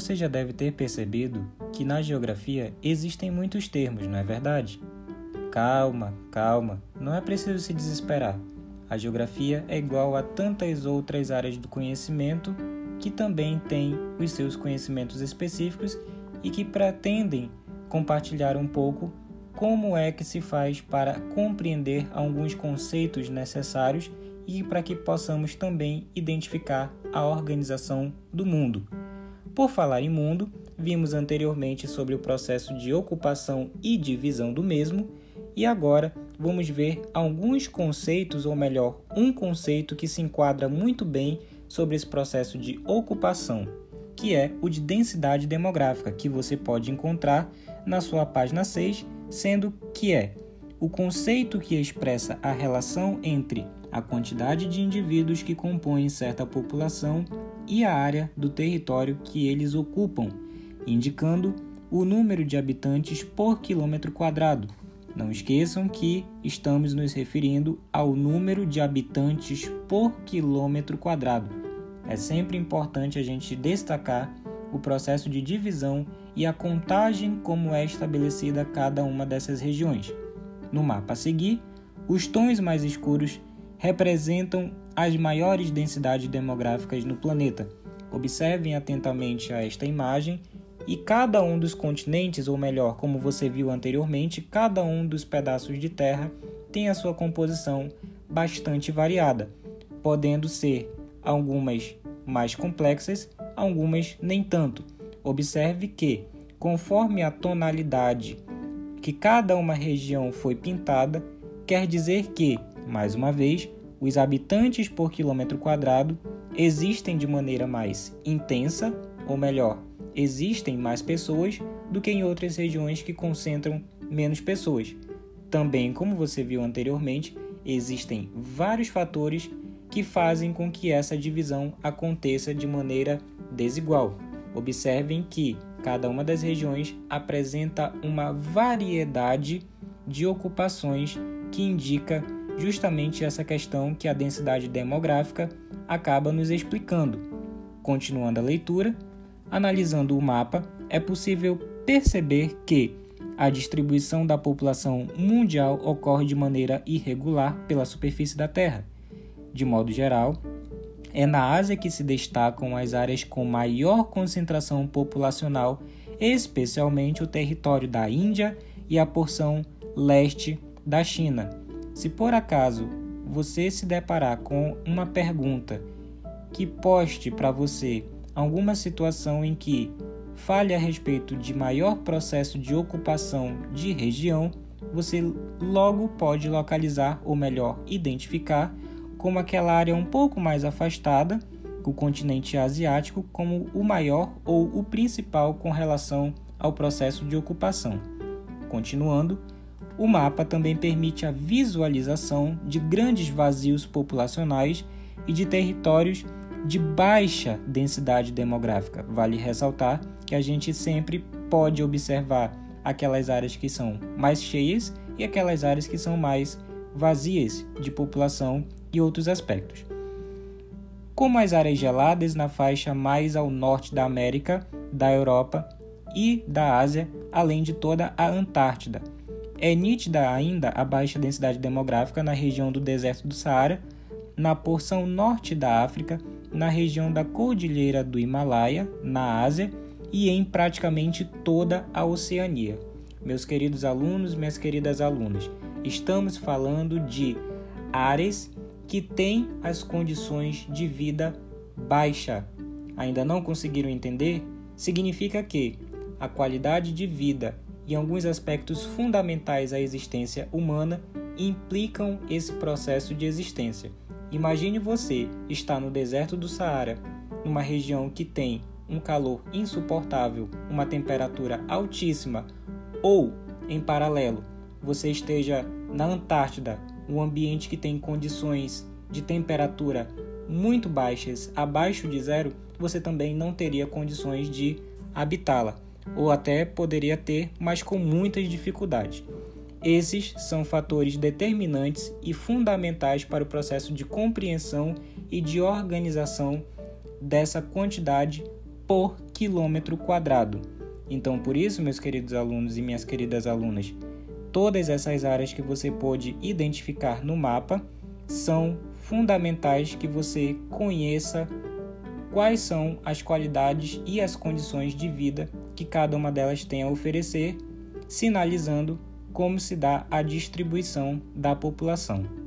Você já deve ter percebido que na geografia existem muitos termos, não é verdade? Calma, calma, não é preciso se desesperar. A geografia é igual a tantas outras áreas do conhecimento que também têm os seus conhecimentos específicos e que pretendem compartilhar um pouco como é que se faz para compreender alguns conceitos necessários e para que possamos também identificar a organização do mundo. Por falar em mundo, vimos anteriormente sobre o processo de ocupação e divisão do mesmo, e agora vamos ver alguns conceitos, ou melhor, um conceito que se enquadra muito bem sobre esse processo de ocupação, que é o de densidade demográfica, que você pode encontrar na sua página 6, sendo que é o conceito que expressa a relação entre a quantidade de indivíduos que compõem certa população e a área do território que eles ocupam, indicando o número de habitantes por quilômetro quadrado. Não esqueçam que estamos nos referindo ao número de habitantes por quilômetro quadrado. É sempre importante a gente destacar o processo de divisão e a contagem como é estabelecida cada uma dessas regiões. No mapa a seguir, os tons mais escuros representam as maiores densidades demográficas no planeta. Observem atentamente a esta imagem e cada um dos continentes, ou melhor, como você viu anteriormente, cada um dos pedaços de terra tem a sua composição bastante variada, podendo ser algumas mais complexas, algumas nem tanto. Observe que, conforme a tonalidade que cada uma região foi pintada, quer dizer que mais uma vez, os habitantes por quilômetro quadrado existem de maneira mais intensa, ou melhor, existem mais pessoas do que em outras regiões que concentram menos pessoas. Também, como você viu anteriormente, existem vários fatores que fazem com que essa divisão aconteça de maneira desigual. Observem que cada uma das regiões apresenta uma variedade de ocupações que indica justamente essa questão que a densidade demográfica acaba nos explicando. Continuando a leitura, analisando o mapa, é possível perceber que a distribuição da população mundial ocorre de maneira irregular pela superfície da Terra. De modo geral, é na Ásia que se destacam as áreas com maior concentração populacional, especialmente o território da Índia e a porção leste da China, se por acaso você se deparar com uma pergunta que poste para você alguma situação em que fale a respeito de maior processo de ocupação de região, você logo pode localizar, ou melhor, identificar, como aquela área um pouco mais afastada, o continente asiático, como o maior ou o principal com relação ao processo de ocupação. Continuando, o mapa também permite a visualização de grandes vazios populacionais e de territórios de baixa densidade demográfica. Vale ressaltar que a gente sempre pode observar aquelas áreas que são mais cheias e aquelas áreas que são mais vazias de população e outros aspectos. Como as áreas geladas na faixa mais ao norte da América, da Europa e da Ásia, além de toda a Antártida é nítida ainda a baixa densidade demográfica na região do deserto do Saara, na porção norte da África, na região da Cordilheira do Himalaia, na Ásia e em praticamente toda a Oceania. Meus queridos alunos, minhas queridas alunas, estamos falando de áreas que têm as condições de vida baixa. Ainda não conseguiram entender? Significa que a qualidade de vida e alguns aspectos fundamentais à existência humana implicam esse processo de existência. Imagine você estar no deserto do Saara, numa região que tem um calor insuportável, uma temperatura altíssima, ou, em paralelo, você esteja na Antártida, um ambiente que tem condições de temperatura muito baixas, abaixo de zero, você também não teria condições de habitá-la ou até poderia ter, mas com muitas dificuldades. Esses são fatores determinantes e fundamentais para o processo de compreensão e de organização dessa quantidade por quilômetro quadrado. Então, por isso, meus queridos alunos e minhas queridas alunas, todas essas áreas que você pode identificar no mapa são fundamentais que você conheça quais são as qualidades e as condições de vida que cada uma delas tem a oferecer, sinalizando como se dá a distribuição da população.